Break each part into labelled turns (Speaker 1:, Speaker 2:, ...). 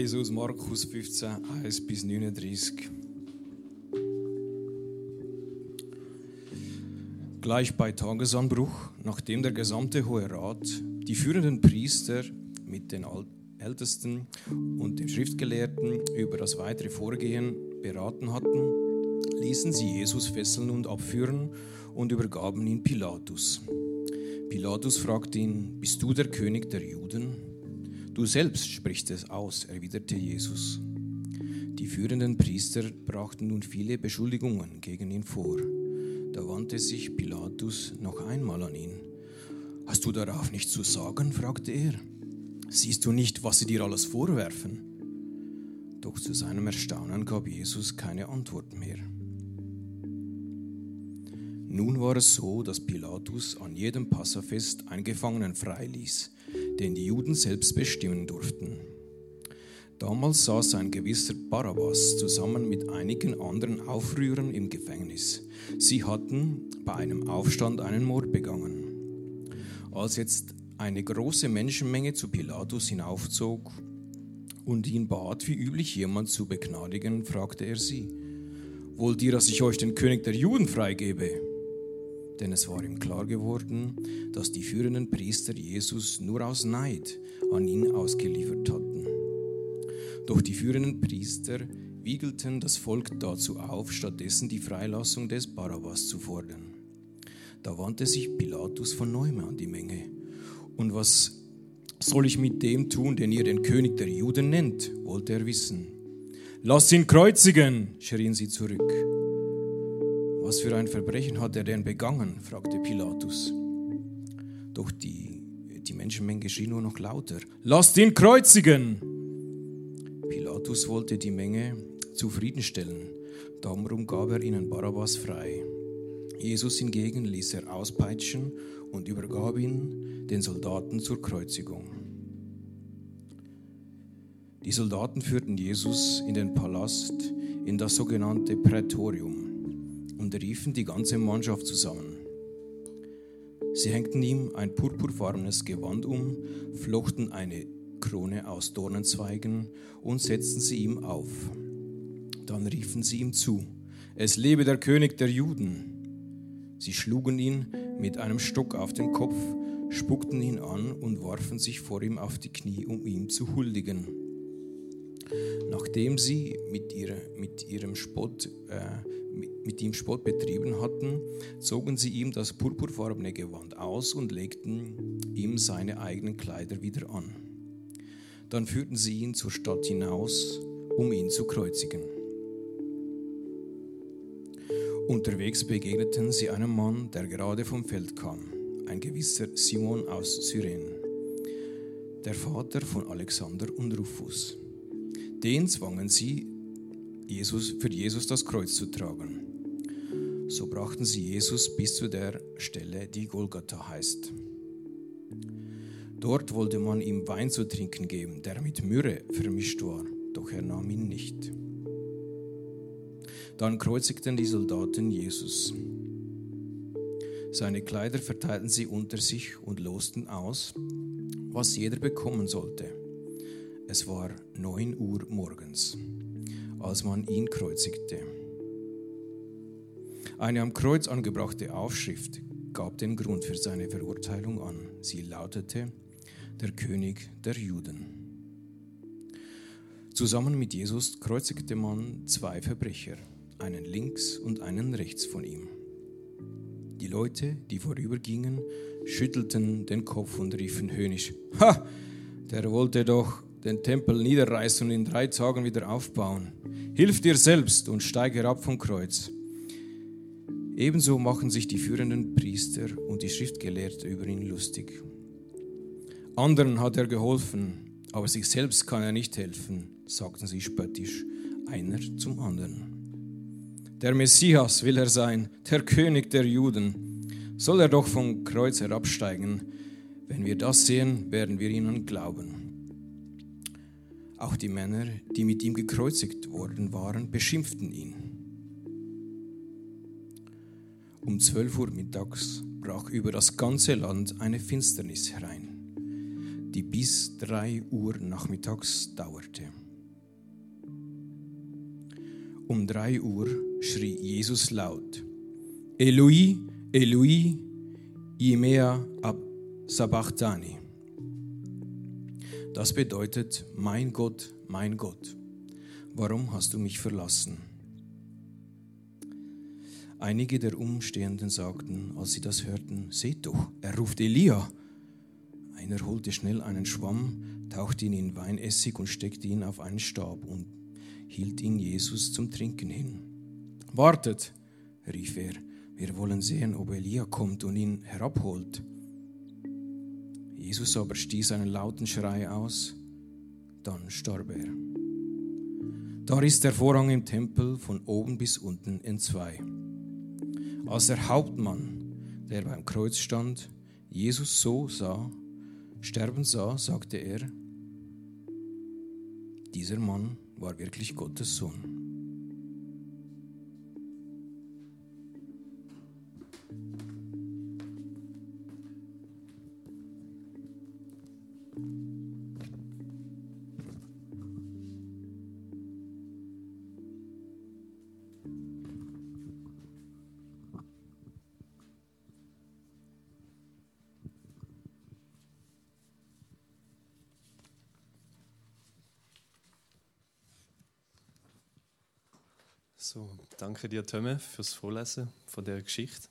Speaker 1: lese aus Markus 15, 1 bis 39. Gleich bei Tagesanbruch, nachdem der gesamte Hohe Rat, die führenden Priester mit den Ältesten und den Schriftgelehrten über das weitere Vorgehen beraten hatten, ließen sie Jesus fesseln und abführen und übergaben ihn Pilatus. Pilatus fragte ihn, bist du der König der Juden? Du selbst sprichst es aus, erwiderte Jesus. Die führenden Priester brachten nun viele Beschuldigungen gegen ihn vor. Da wandte sich Pilatus noch einmal an ihn. Hast du darauf nichts zu sagen? fragte er. Siehst du nicht, was sie dir alles vorwerfen? Doch zu seinem Erstaunen gab Jesus keine Antwort mehr. Nun war es so, dass Pilatus an jedem Passafest einen Gefangenen freiließ, den die Juden selbst bestimmen durften. Damals saß ein gewisser Barabbas zusammen mit einigen anderen Aufrührern im Gefängnis. Sie hatten bei einem Aufstand einen Mord begangen. Als jetzt eine große Menschenmenge zu Pilatus hinaufzog und ihn bat, wie üblich jemand zu begnadigen, fragte er sie, Wollt ihr, dass ich euch den König der Juden freigebe? Denn es war ihm klar geworden, dass die führenden Priester Jesus nur aus Neid an ihn ausgeliefert hatten. Doch die führenden Priester wiegelten das Volk dazu auf, stattdessen die Freilassung des Barabbas zu fordern. Da wandte sich Pilatus von neuem an die Menge. Und was soll ich mit dem tun, den ihr den König der Juden nennt? wollte er wissen. Lass ihn kreuzigen, schrien sie zurück. Was für ein Verbrechen hat er denn begangen? fragte Pilatus. Doch die, die Menschenmenge schrie nur noch lauter. Lasst ihn kreuzigen! Pilatus wollte die Menge zufriedenstellen, darum gab er ihnen Barabbas frei. Jesus hingegen ließ er auspeitschen und übergab ihn den Soldaten zur Kreuzigung. Die Soldaten führten Jesus in den Palast, in das sogenannte Prätorium und riefen die ganze Mannschaft zusammen. Sie hängten ihm ein purpurfarbenes Gewand um, flochten eine Krone aus Dornenzweigen und setzten sie ihm auf. Dann riefen sie ihm zu, es lebe der König der Juden. Sie schlugen ihn mit einem Stock auf den Kopf, spuckten ihn an und warfen sich vor ihm auf die Knie, um ihm zu huldigen. Nachdem sie mit, ihrer, mit ihrem Spott, äh, mit, ihm Spott betrieben hatten, zogen sie ihm das purpurfarbene Gewand aus und legten ihm seine eigenen Kleider wieder an. Dann führten sie ihn zur Stadt hinaus, um ihn zu kreuzigen. Unterwegs begegneten sie einem Mann, der gerade vom Feld kam, ein gewisser Simon aus Syren, der Vater von Alexander und Rufus. Den zwangen sie, Jesus, für Jesus das Kreuz zu tragen. So brachten sie Jesus bis zu der Stelle, die Golgatha heißt. Dort wollte man ihm Wein zu trinken geben, der mit Myrrhe vermischt war, doch er nahm ihn nicht. Dann kreuzigten die Soldaten Jesus. Seine Kleider verteilten sie unter sich und losten aus, was jeder bekommen sollte. Es war neun Uhr morgens, als man ihn kreuzigte. Eine am Kreuz angebrachte Aufschrift gab den Grund für seine Verurteilung an. Sie lautete, der König der Juden. Zusammen mit Jesus kreuzigte man zwei Verbrecher, einen links und einen rechts von ihm. Die Leute, die vorübergingen, schüttelten den Kopf und riefen höhnisch, Ha, der wollte doch den Tempel niederreißen und in drei Tagen wieder aufbauen. Hilf dir selbst und steig herab vom Kreuz. Ebenso machen sich die führenden Priester und die Schriftgelehrten über ihn lustig. Anderen hat er geholfen, aber sich selbst kann er nicht helfen, sagten sie spöttisch, einer zum anderen. Der Messias will er sein, der König der Juden. Soll er doch vom Kreuz herabsteigen? Wenn wir das sehen, werden wir ihnen glauben. Auch die Männer, die mit ihm gekreuzigt worden waren, beschimpften ihn. Um 12 Uhr mittags brach über das ganze Land eine Finsternis herein, die bis 3 Uhr nachmittags dauerte. Um 3 Uhr schrie Jesus laut, Eloi, Eloi, Imea ab Sabachthani. Das bedeutet, mein Gott, mein Gott, warum hast du mich verlassen? Einige der Umstehenden sagten, als sie das hörten, seht doch, er ruft Elia. Einer holte schnell einen Schwamm, tauchte ihn in Weinessig und steckte ihn auf einen Stab und hielt ihn Jesus zum Trinken hin. Wartet, rief er, wir wollen sehen, ob Elia kommt und ihn herabholt. Jesus aber stieß einen lauten Schrei aus, dann starb er. Da riss der Vorhang im Tempel von oben bis unten in zwei. Als der Hauptmann, der beim Kreuz stand, Jesus so sah, sterben sah, sagte er, dieser Mann war wirklich Gottes Sohn.
Speaker 2: Danke dir, Tömme, fürs Vorlesen von der Geschichte.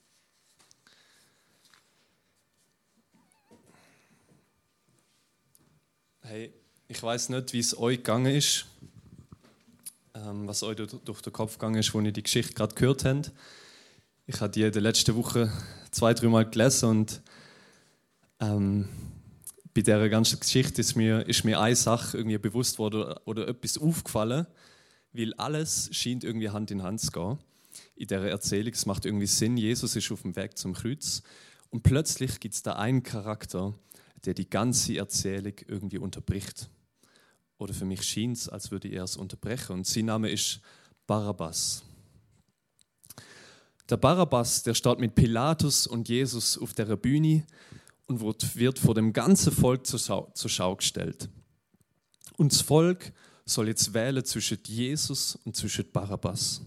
Speaker 2: Hey, ich weiß nicht, wie es euch gegangen ist, ähm, was euch durch den Kopf gegangen ist, wo ihr die Geschichte gerade gehört habt. Ich habe die in der letzten Woche zwei, dreimal gelesen und ähm, bei dieser ganzen Geschichte ist mir, ist mir eine Sache irgendwie bewusst worden oder, oder etwas aufgefallen weil alles scheint irgendwie Hand in Hand zu gehen. In der Erzählung, es macht irgendwie Sinn, Jesus ist auf dem Weg zum Kreuz und plötzlich gibt es da einen Charakter, der die ganze Erzählung irgendwie unterbricht. Oder für mich schien es, als würde er es unterbrechen. Und sein Name ist Barabbas. Der Barabbas, der steht mit Pilatus und Jesus auf der Bühne und wird vor dem ganzen Volk zur Schau, zur Schau gestellt. Und das Volk soll jetzt wählen zwischen Jesus und zwischen Barabbas.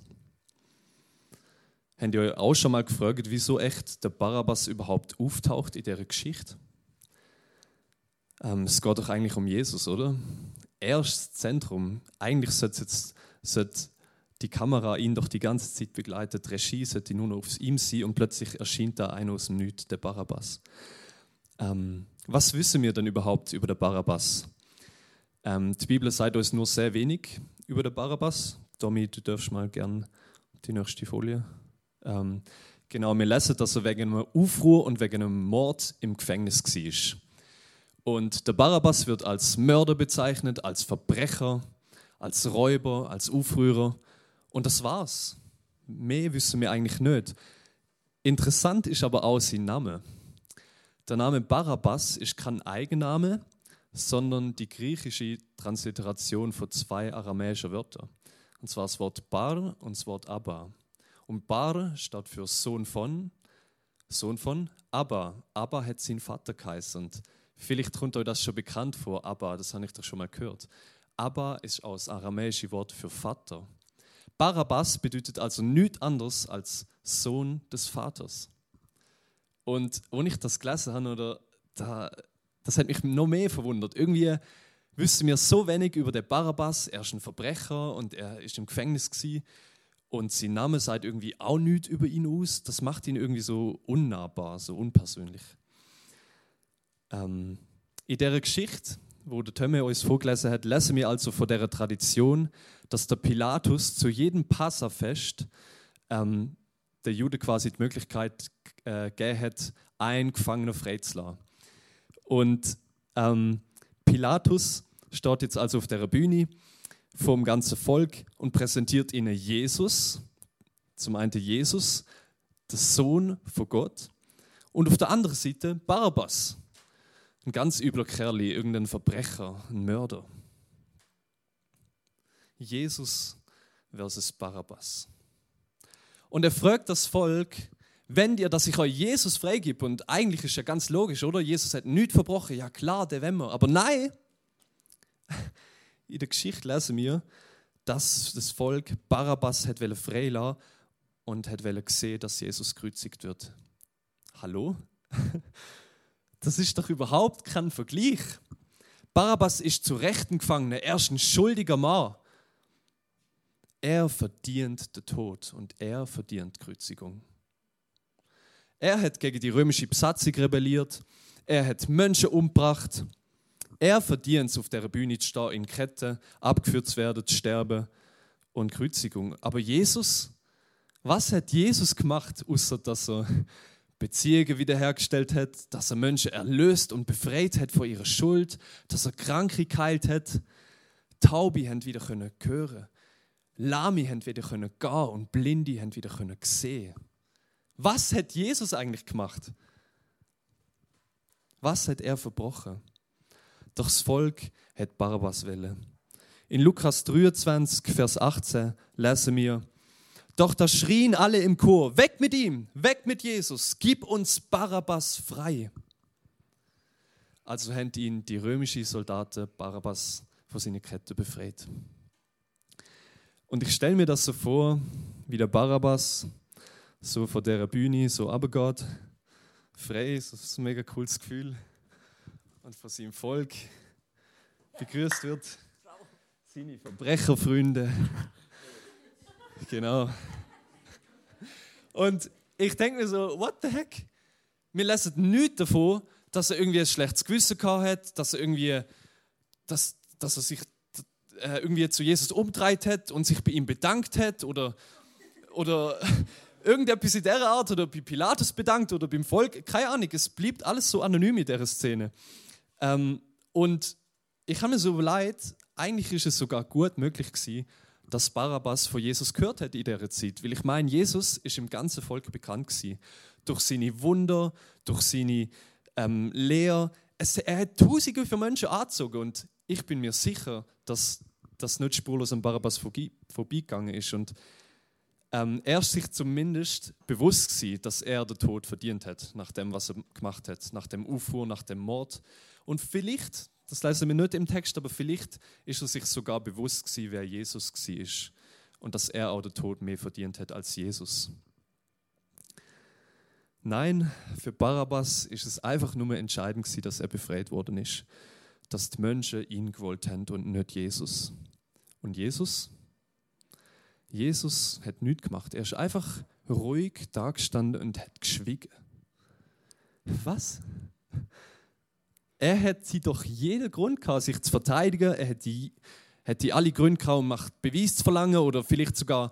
Speaker 2: Habt ihr euch auch schon mal gefragt, wieso echt der Barabbas überhaupt auftaucht in dieser Geschichte? Ähm, es geht doch eigentlich um Jesus, oder? Er ist das Zentrum. Eigentlich sollte, jetzt, sollte die Kamera ihn doch die ganze Zeit begleiten. Die Regie sollte nur noch auf ihm sein und plötzlich erscheint da einer aus dem Nichts, der Barabbas. Ähm, was wissen wir denn überhaupt über den Barabbas? Ähm, die Bibel sagt uns nur sehr wenig über den Barabbas. Tommy, du darfst mal gern die nächste Folie. Ähm, genau, wir lesen, dass er wegen einem Aufruhr und wegen einem Mord im Gefängnis war. Und der Barabbas wird als Mörder bezeichnet, als Verbrecher, als Räuber, als Aufrührer. Und das war's. Mehr wissen wir eigentlich nicht. Interessant ist aber auch sein Name. Der Name Barabbas ist kein Eigenname, sondern die griechische Transliteration von zwei aramäischen Wörtern. Und zwar das Wort Bar und das Wort Abba. Und Bar steht für Sohn von, Sohn von Abba. Abba hat seinen Vater geheißen. Und vielleicht kommt euch das schon bekannt vor, Abba, das habe ich doch schon mal gehört. Abba ist das aramäische Wort für Vater. Barabbas bedeutet also nichts anderes als Sohn des Vaters. Und wenn ich das gelesen habe, oder da das hat mich noch mehr verwundert. Irgendwie wüssten wir so wenig über den Barabbas. Er ist ein Verbrecher und er ist im Gefängnis gewesen. Und sein Name sagt irgendwie auch nichts über ihn aus. Das macht ihn irgendwie so unnahbar, so unpersönlich. Ähm, in der Geschichte, wo der Tömme uns vorgelesen hat, lesen wir also von der Tradition, dass der Pilatus zu jedem Passafest ähm, der Jude quasi die Möglichkeit äh, gegeben hat, einen Gefangener freizulassen. Und ähm, Pilatus steht jetzt also auf der Bühne vom ganzen Volk und präsentiert ihnen Jesus. Zum einen Jesus, der Sohn von Gott. Und auf der anderen Seite Barabbas, ein ganz übler Kerl, irgendein Verbrecher, ein Mörder. Jesus versus Barabbas. Und er fragt das Volk, wenn dir, dass ich euch Jesus freigib, und eigentlich ist ja ganz logisch, oder? Jesus hat nichts verbrochen, ja klar, der wenn wir. Aber nein, in der Geschichte lesen wir, dass das Volk Barabbas hat freilassen und hat gesehen, dass Jesus gekreuzigt wird. Hallo? Das ist doch überhaupt kein Vergleich. Barabbas ist zu Rechten gefangen, er ist ein schuldiger Mann. Er verdient den Tod und er verdient die Kreuzigung. Er hat gegen die römische Besatzung rebelliert, er hat Menschen umgebracht, er verdient es, auf der Bühne zu stehen, in Ketten, abgeführt zu werden, zu sterben und Kreuzigung. Aber Jesus, was hat Jesus gemacht, außer dass er Beziehungen wiederhergestellt hat, dass er Menschen erlöst und befreit hat von ihrer Schuld, dass er Kranke geheilt hat, Taube haben wieder können hören, Lahme haben wieder können gehen und Blinde haben wieder können. Was hat Jesus eigentlich gemacht? Was hat er verbrochen? Doch das Volk hat Barabbas welle. In Lukas 23, Vers 18 lesen wir, doch da schrien alle im Chor, weg mit ihm, weg mit Jesus, gib uns Barabbas frei. Also haben ihn die römischen Soldaten Barabbas von seiner Kette befreit. Und ich stelle mir das so vor, wie der Barabbas so vor der Bühne so abgeht, frei, so ein mega cooles Gefühl. Und von seinem Volk begrüßt wird. Seine Verbrecherfreunde. Genau. Und ich denke mir so, what the heck? Wir lesen nichts davon, dass er irgendwie ein schlechtes Gewissen gehabt hat, dass er irgendwie, dass, dass er sich äh, irgendwie zu Jesus umdreht hat und sich bei ihm bedankt hat oder, oder irgendetwas in dieser Art oder bei Pilatus bedankt oder beim Volk. Keine Ahnung, es blieb alles so anonym in dieser Szene. Ähm, und ich habe mir so leid, eigentlich ist es sogar gut möglich gewesen, dass Barabbas von Jesus gehört hat in dieser Zeit. Weil ich meine, Jesus ist im ganzen Volk bekannt gewesen. Durch seine Wunder, durch seine ähm, Lehre. Es, er hat Tausende von Menschen angezogen und ich bin mir sicher, dass das nicht spurlos an Barabbas vorbeigegangen ist. Und ähm, er ist sich zumindest bewusst gewesen, dass er den Tod verdient hat, nach dem, was er gemacht hat, nach dem Aufruhr, nach dem Mord. Und vielleicht, das lesen wir nicht im Text, aber vielleicht ist er sich sogar bewusst gewesen, wer Jesus war und dass er auch den Tod mehr verdient hat als Jesus. Nein, für Barabbas ist es einfach nur entscheidend gewesen, dass er befreit worden ist, dass die Menschen ihn gewollt haben und nicht Jesus. Und Jesus? Jesus hat nichts gemacht. Er ist einfach ruhig dagestanden und hat geschwiegen. Was? Er hat sie doch jeden Grund gehabt, sich zu verteidigen. Er hat die, hat die alle Gründe gehabt, um Macht Beweis zu verlangen oder vielleicht sogar,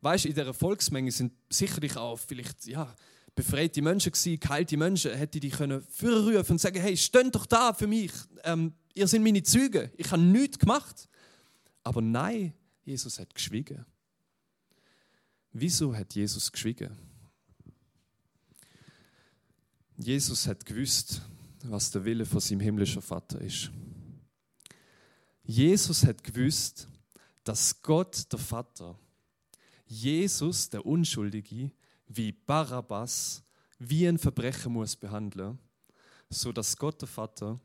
Speaker 2: weißt in der Volksmenge sind sicherlich auch vielleicht, ja, befreite Menschen gewesen, geheilte Menschen, hätte die können vorrufen und sagen, hey, steht doch da für mich, ähm, ihr seid meine Züge, ich habe nichts gemacht. Aber nein, Jesus hat geschwiegen. Wieso hat Jesus geschwiegen? Jesus hat gewusst, was der Wille von seinem himmlischen Vater ist. Jesus hat gewusst, dass Gott der Vater Jesus, der Unschuldige, wie Barabbas, wie ein Verbrecher muss behandeln, so dass Gott der Vater,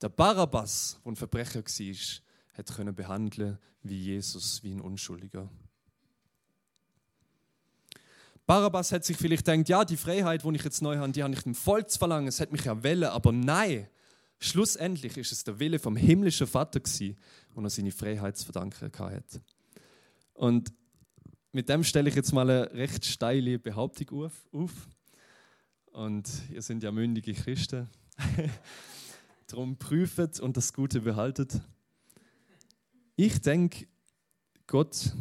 Speaker 2: der Barabbas, wo ein Verbrecher war, hat können behandeln wie Jesus, wie ein Unschuldiger. Barabbas hat sich vielleicht gedacht, ja, die Freiheit, die ich jetzt neu habe, die habe ich dem Volk zu verlangen, es hat mich ja wollen, aber nein, schlussendlich ist es der Wille vom himmlischen Vater gewesen, wo er seine Freiheit zu verdanken hat. Und mit dem stelle ich jetzt mal eine recht steile Behauptung auf. Und ihr seid ja mündige Christen. Darum prüft und das Gute behaltet. Ich denke, Gott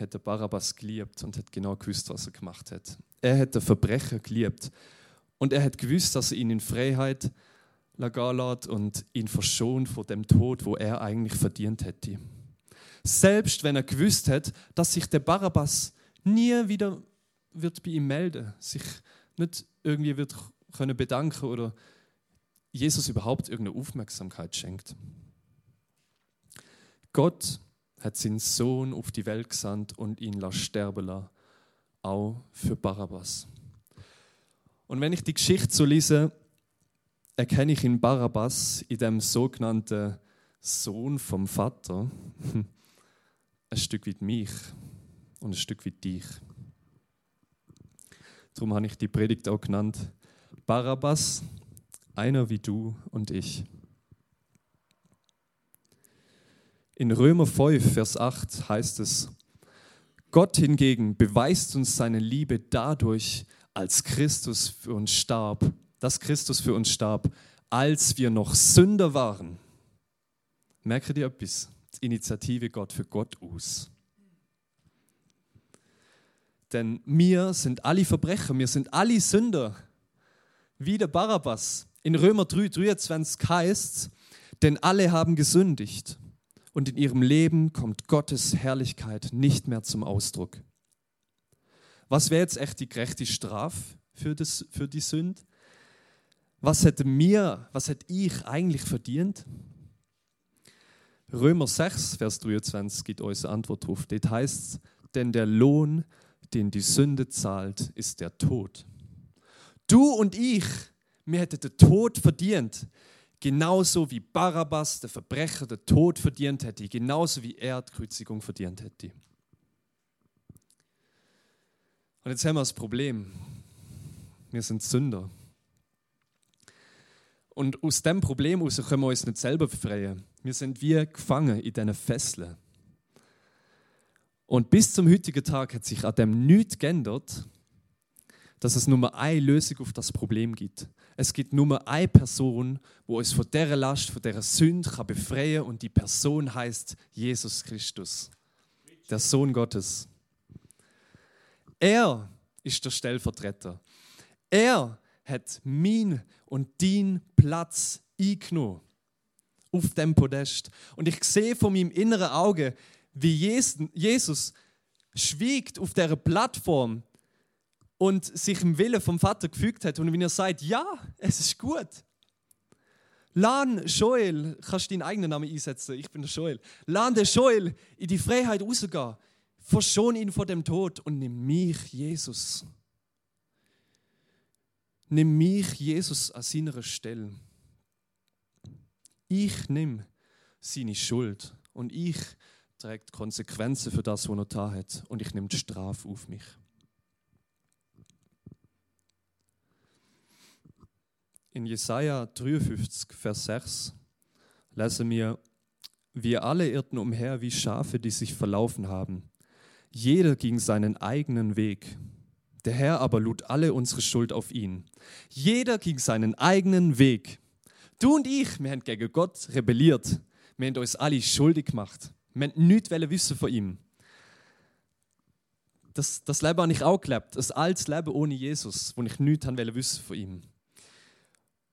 Speaker 2: hat den Barabbas geliebt und hat genau gewusst, was er gemacht hat. Er hat den Verbrecher geliebt und er hat gewusst, dass er ihn in Freiheit lässt und ihn verschont vor dem Tod, wo er eigentlich verdient hätte. Selbst wenn er gewusst hat, dass sich der Barabbas nie wieder wird bei ihm melden, sich nicht irgendwie wird können bedanken oder Jesus überhaupt irgendeine Aufmerksamkeit schenkt. Gott hat seinen Sohn auf die Welt gesandt und ihn sterben lassen, auch für Barabbas. Und wenn ich die Geschichte so lese, erkenne ich in Barabbas, in dem sogenannten Sohn vom Vater, ein Stück weit mich und ein Stück weit dich. Darum habe ich die Predigt auch genannt, Barabbas, einer wie du und ich. In Römer 5, Vers 8 heißt es, Gott hingegen beweist uns seine Liebe dadurch, als Christus für uns starb, dass Christus für uns starb, als wir noch Sünder waren. Merke dir etwas? Die Initiative Gott für Gott aus. Denn wir sind alle Verbrecher, wir sind alle Sünder. Wie der Barabbas. In Römer 3, 23 heißt denn alle haben gesündigt und in ihrem Leben kommt Gottes Herrlichkeit nicht mehr zum Ausdruck. Was wäre jetzt echt die gerechte Strafe für, das, für die Sünde? Was hätte mir, was hätte ich eigentlich verdient? Römer 6, Vers 23 gibt uns Antwort drauf. Dort heißt denn der Lohn, den die Sünde zahlt, ist der Tod. Du und ich, mir hätte der Tod verdient. Genauso wie Barabbas, der Verbrecher, der Tod verdient hätte, genauso wie er die Kreuzigung verdient hätte. Und jetzt haben wir das Problem. Wir sind Sünder. Und aus dem Problem aus können wir uns nicht selber befreien. Wir sind wie gefangen in diesen Fesseln. Und bis zum heutigen Tag hat sich an dem nichts geändert, dass es nur eine Lösung auf das Problem gibt. Es gibt nur eine Person, wo uns von dieser Last, von dieser Sünde kann befreien und die Person heißt Jesus Christus, der Sohn Gottes. Er ist der Stellvertreter. Er hat mein und dein Platz eingenommen auf dem Podest. Und ich sehe von meinem inneren Auge, wie Jesus schwiegt auf der Plattform und sich im Willen vom Vater gefügt hat und wenn er sagt, ja, es ist gut. Lan Joel, kannst du deinen eigenen Namen einsetzen, ich bin der Joel. Lan der Joel in die Freiheit rausgehen. Verschon ihn vor dem Tod und nimm mich, Jesus. Nimm mich, Jesus, an seiner Stelle. Ich nehme seine Schuld und ich die Konsequenzen für das, was er da hat und ich nehme die Strafe auf mich. In Jesaja 53, Vers 6 lesen wir: Wir alle irrten umher wie Schafe, die sich verlaufen haben. Jeder ging seinen eigenen Weg. Der Herr aber lud alle unsere Schuld auf ihn. Jeder ging seinen eigenen Weg. Du und ich, wir haben gegen Gott rebelliert. Wir haben uns alle schuldig gemacht. Wir haben nichts wissen von ihm. Das, das Leben habe ich auch gelebt. Ein altes Leben ohne Jesus, wo ich nichts wissen von ihm.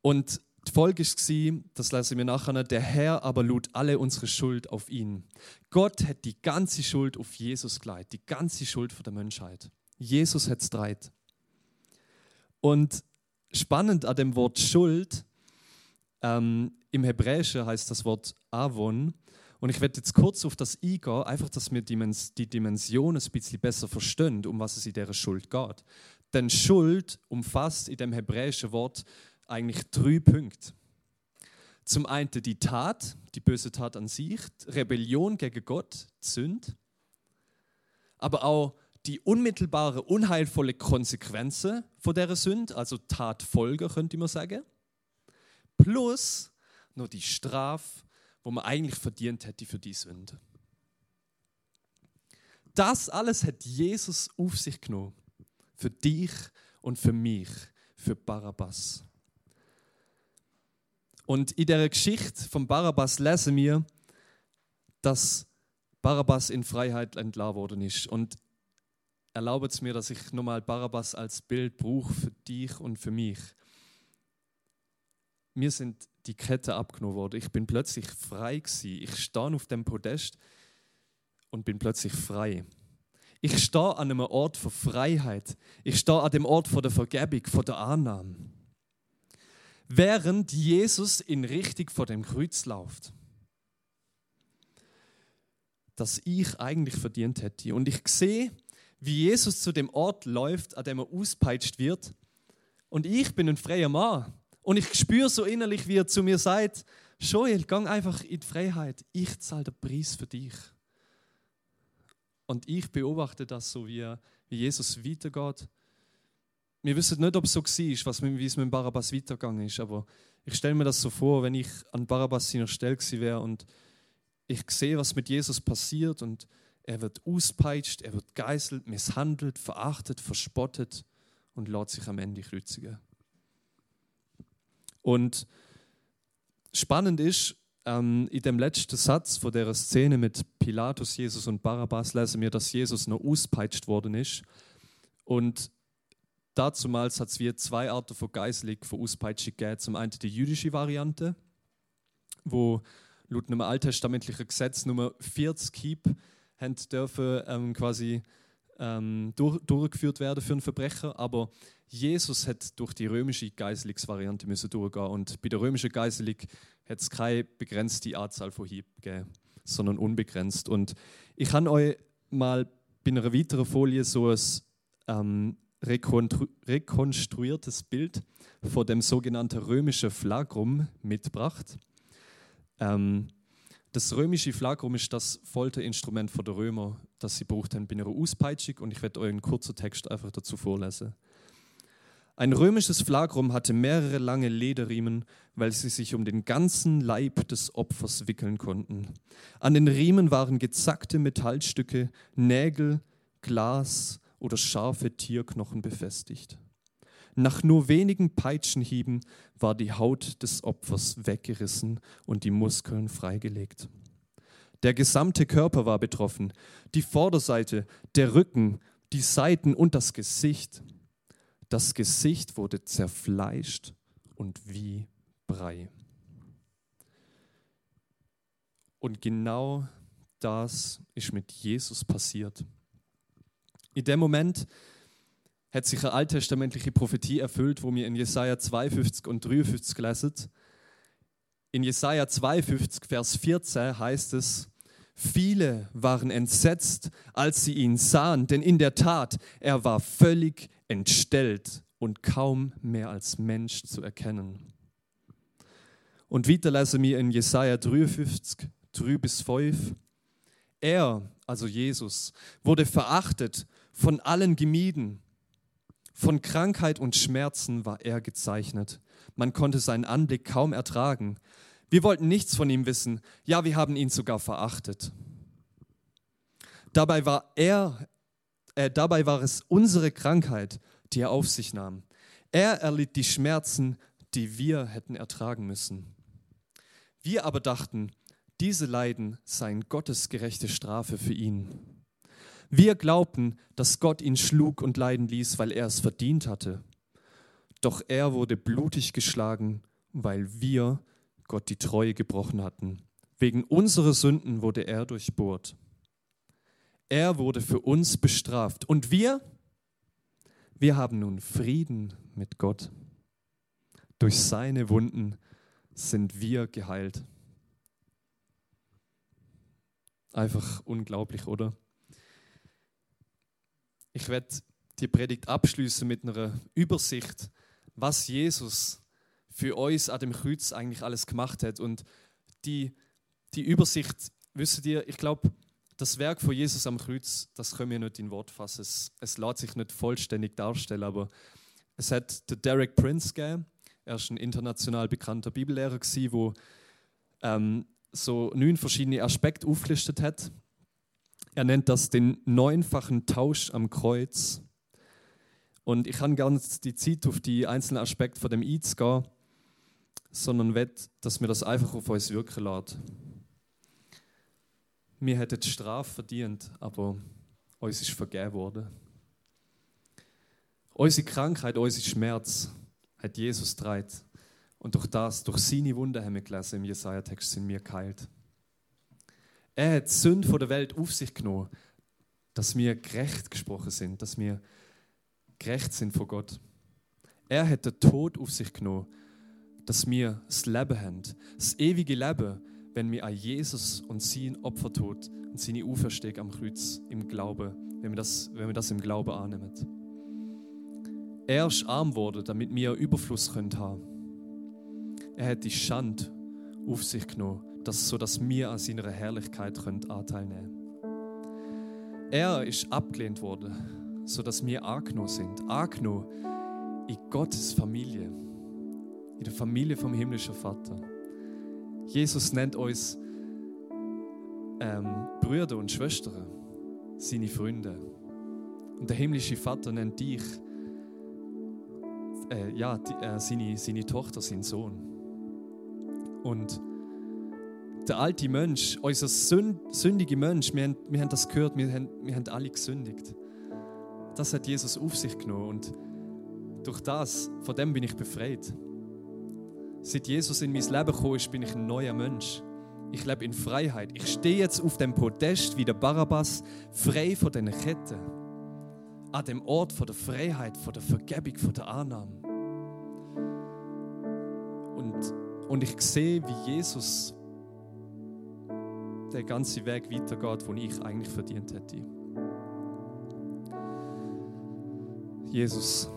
Speaker 2: Und die Folge war, das lesen wir nachher, der Herr aber lud alle unsere Schuld auf ihn. Gott hat die ganze Schuld auf Jesus geleitet, die ganze Schuld von der Menschheit. Jesus hat es dreit. Und spannend an dem Wort Schuld, ähm, im Hebräischen heißt das Wort Avon. Und ich werde jetzt kurz auf das eingehen, einfach, dass wir die Dimension ein bisschen besser verstehen, um was es in dieser Schuld geht. Denn Schuld umfasst in dem hebräischen Wort eigentlich drei Punkte. Zum einen die Tat, die böse Tat an sich, Rebellion gegen Gott, Sünd, aber auch die unmittelbare, unheilvolle Konsequenzen von der Sünde, also Tatfolge, könnte man sagen, plus nur die Strafe, wo man eigentlich verdient hätte für die Sünde. Das alles hat Jesus auf sich genommen. Für dich und für mich, für Barabbas. Und in der Geschichte von Barabbas lesen wir, dass Barabbas in Freiheit entlassen worden ist. Und erlaubt es mir, dass ich nochmal Barabbas als Bild brauche für dich und für mich. Mir sind die Kette abgenommen worden. Ich bin plötzlich frei gewesen. Ich stehe auf dem Podest und bin plötzlich frei. Ich stehe an einem Ort von Freiheit. Ich stehe an dem Ort von der Vergebung, von der Annahme während Jesus in Richtung vor dem Kreuz läuft. Das ich eigentlich verdient hätte. Und ich sehe, wie Jesus zu dem Ort läuft, an dem er auspeitscht wird. Und ich bin ein freier Mann. Und ich spüre so innerlich, wie er zu mir sagt, Joel, gang einfach in die Freiheit. Ich zahle den Preis für dich. Und ich beobachte das so, wie, wie Jesus weitergeht. Wir wissen nicht, ob es so war, was, wie es mit Barabbas weitergegangen ist, aber ich stelle mir das so vor, wenn ich an Barabbas seiner Stelle wäre und ich sehe, was mit Jesus passiert und er wird auspeitscht, er wird geißelt, misshandelt, verachtet, verspottet und lässt sich am Ende kreuzigen. Und spannend ist, ähm, in dem letzten Satz von der Szene mit Pilatus, Jesus und Barabbas lesen wir, dass Jesus noch auspeitscht worden ist. Und dazumals hat es wie zwei Arten von Geißelung, von Auspeitschung gegeben. Zum einen die jüdische Variante, wo laut einem alttestamentlichen Gesetz Nummer 40 Hieb dürfen ähm, quasi ähm, durch, durchgeführt werden für einen Verbrecher, aber Jesus hat durch die römische Geiselungsvariante müssen durchgehen und bei der römischen Geiselung hat es keine begrenzte Anzahl von Hieb gegeben, sondern unbegrenzt. Und ich habe euch mal bei einer weiteren Folie so ein ähm, rekonstruiertes Bild von dem sogenannten römischen Flagrum mitgebracht. Ähm, das römische Flagrum ist das Folterinstrument der Römer, das sie braucht haben bei ihrer Auspeitschung und ich werde euch einen kurzen Text einfach dazu vorlesen. Ein römisches Flagrum hatte mehrere lange Lederriemen, weil sie sich um den ganzen Leib des Opfers wickeln konnten. An den Riemen waren gezackte Metallstücke, Nägel, Glas oder scharfe Tierknochen befestigt. Nach nur wenigen Peitschenhieben war die Haut des Opfers weggerissen und die Muskeln freigelegt. Der gesamte Körper war betroffen, die Vorderseite, der Rücken, die Seiten und das Gesicht. Das Gesicht wurde zerfleischt und wie Brei. Und genau das ist mit Jesus passiert. In dem Moment hat sich eine alttestamentliche Prophetie erfüllt, wo wir in Jesaja 52 und 53 lesen. In Jesaja 52, Vers 14 heißt es, Viele waren entsetzt, als sie ihn sahen, denn in der Tat, er war völlig entstellt und kaum mehr als Mensch zu erkennen. Und weiter lesen wir in Jesaja 53, 3 bis 5. Er, also Jesus, wurde verachtet, von allen gemieden von Krankheit und Schmerzen war er gezeichnet. Man konnte seinen Anblick kaum ertragen. Wir wollten nichts von ihm wissen. Ja, wir haben ihn sogar verachtet. Dabei war er, äh, dabei war es unsere Krankheit, die er auf sich nahm. Er erlitt die Schmerzen, die wir hätten ertragen müssen. Wir aber dachten, diese Leiden seien Gottes gerechte Strafe für ihn. Wir glaubten, dass Gott ihn schlug und leiden ließ, weil er es verdient hatte. Doch er wurde blutig geschlagen, weil wir Gott die Treue gebrochen hatten. Wegen unserer Sünden wurde er durchbohrt. Er wurde für uns bestraft. Und wir? Wir haben nun Frieden mit Gott. Durch seine Wunden sind wir geheilt. Einfach unglaublich, oder? Ich werde die Predigt abschließen mit einer Übersicht, was Jesus für uns an dem Kreuz eigentlich alles gemacht hat. Und die, die Übersicht, wisst ihr, ich glaube, das Werk von Jesus am Kreuz, das können wir nicht in Wort fassen. Es, es lässt sich nicht vollständig darstellen, aber es hat der Derek Prince gegeben. Er ist ein international bekannter Bibellehrer, der ähm, so neun verschiedene Aspekte aufgelistet hat er nennt das den neunfachen Tausch am Kreuz. Und ich habe gar nicht die Zeit auf die einzelnen Aspekte von dem einzugehen, sondern wett, dass mir das einfach auf uns wirken lässt. Wir hätten die Strafe verdient, aber uns ist vergeben worden. Unsere Krankheit, unser Schmerz hat Jesus dreit. Und durch das, durch seine Wunder haben wir gelesen, im Jesaja-Text sind wir geheilt. Er hat die Sünde der Welt auf sich genommen, dass wir gerecht gesprochen sind, dass wir gerecht sind vor Gott. Er hat den Tod auf sich genommen, dass wir das Leben haben, das ewige Leben, wenn wir an Jesus und sein Opfertod und seine Auferstehung am Kreuz im Glauben, wenn wir das, wenn wir das im Glauben annehmen. Er ist arm geworden, damit wir Überfluss haben können. Er hat die Schande auf sich genommen, dass, so dass wir an seiner Herrlichkeit können Anteil nehmen Er ist abgelehnt worden, sodass wir angenommen sind. Angenommen in Gottes Familie, in der Familie vom himmlischen Vater. Jesus nennt uns ähm, Brüder und Schwestern, seine Freunde. Und der himmlische Vater nennt dich, äh, ja, die, äh, seine, seine Tochter, sein Sohn. Und der alte Mensch, unser sündige Mensch, wir haben, wir haben das gehört, wir haben, wir haben alle gesündigt. Das hat Jesus auf sich genommen und durch das, von dem bin ich befreit. Seit Jesus in mein Leben gekommen ist, bin ich ein neuer Mensch. Ich lebe in Freiheit. Ich stehe jetzt auf dem Podest wie der Barabbas, frei von den Ketten. An dem Ort von der Freiheit, von der Vergebung, von der Annahme. Und, und ich sehe, wie Jesus der ganze Weg weitergeht, den ich eigentlich verdient hätte. Jesus.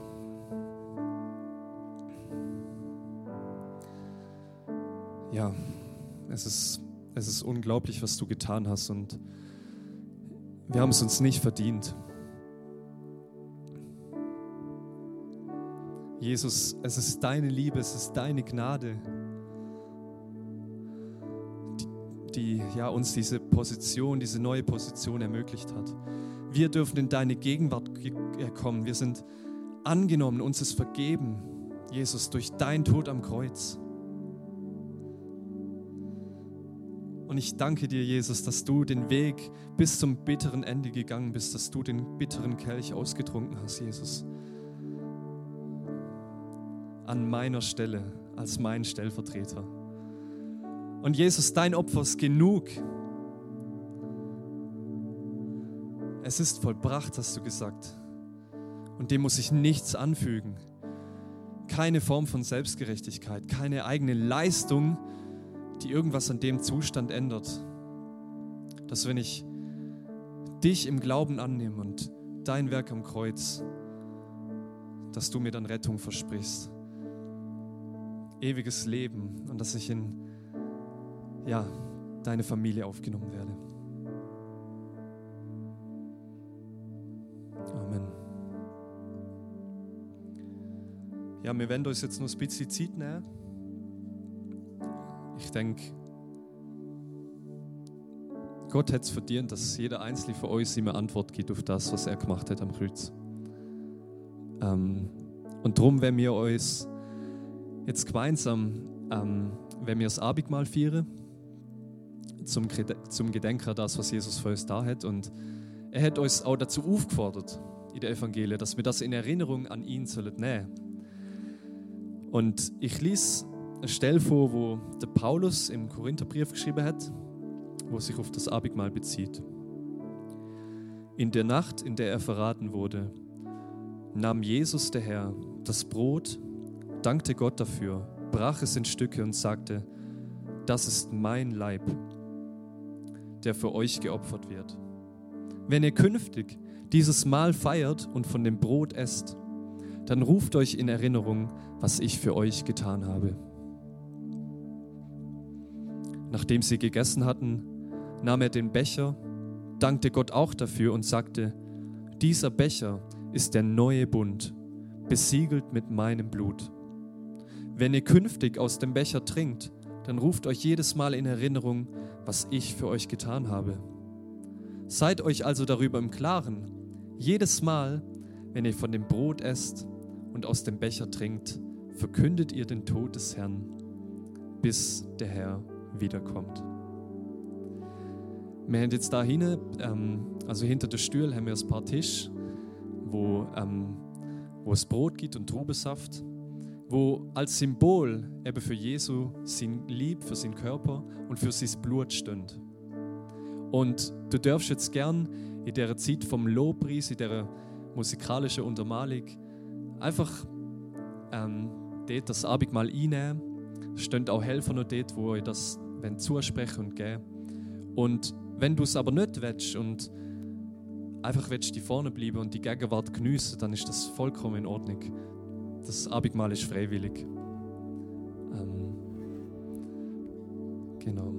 Speaker 2: Ja, es ist, es ist unglaublich, was du getan hast und wir haben es uns nicht verdient. Jesus, es ist deine Liebe, es ist deine Gnade, die ja, uns diese Position, diese neue Position ermöglicht hat. Wir dürfen in deine Gegenwart äh, kommen. Wir sind angenommen, uns ist vergeben, Jesus, durch dein Tod am Kreuz. Und ich danke dir, Jesus, dass du den Weg bis zum bitteren Ende gegangen bist, dass du den bitteren Kelch ausgetrunken hast, Jesus. An meiner Stelle, als mein Stellvertreter. Und Jesus, dein Opfer ist genug. Es ist vollbracht, hast du gesagt. Und dem muss ich nichts anfügen. Keine Form von Selbstgerechtigkeit, keine eigene Leistung, die irgendwas an dem Zustand ändert. Dass wenn ich dich im Glauben annehme und dein Werk am Kreuz, dass du mir dann Rettung versprichst. Ewiges Leben und dass ich in ja, deine Familie aufgenommen werde. Amen. Ja, wir werden uns jetzt noch ein bisschen Zeit nehmen. Ich denke, Gott hat es verdient, dass jeder Einzelne von uns ihm eine Antwort gibt auf das, was er gemacht hat am Kreuz. Ähm, und darum, wenn wir uns jetzt gemeinsam, ähm, wenn wir das Abendmahl feiern, zum, zum Gedenken an das, was Jesus für uns da hat. Und er hat uns auch dazu aufgefordert in der Evangelie, dass wir das in Erinnerung an ihn sollen nehmen. Und ich lese eine Stelle vor, wo der Paulus im Korintherbrief geschrieben hat, wo sich auf das Abendmahl bezieht. In der Nacht, in der er verraten wurde, nahm Jesus der Herr das Brot, dankte Gott dafür, brach es in Stücke und sagte, das ist mein Leib, der für euch geopfert wird. Wenn ihr künftig dieses Mahl feiert und von dem Brot esst, dann ruft euch in Erinnerung, was ich für euch getan habe. Nachdem sie gegessen hatten, nahm er den Becher, dankte Gott auch dafür und sagte, dieser Becher ist der neue Bund, besiegelt mit meinem Blut. Wenn ihr künftig aus dem Becher trinkt, dann ruft euch jedes Mal in Erinnerung, was ich für euch getan habe. Seid euch also darüber im Klaren, jedes Mal, wenn ihr von dem Brot esst und aus dem Becher trinkt, verkündet ihr den Tod des Herrn, bis der Herr wiederkommt. Wir haben jetzt da hinten, ähm, also hinter der Stuhl, haben wir ein paar Tisch, wo, ähm, wo es Brot gibt und Trubesaft wo als Symbol eben für Jesu sein Lieb, für seinen Körper und für sein Blut stund. Und du darfst jetzt gern in der Zeit vom Lobpreis, in der musikalischen Untermalung, einfach ähm, dort das Abendmahl einnehmen. Es stehen auch Helfer noch dort, wo euch das zusprechen und geben. Und wenn du es aber nicht willst und einfach willst die vorne bleiben und die Gegenwart geniessen, dann ist das vollkommen in Ordnung. Das Abendmahl ist freiwillig. Ähm, genau.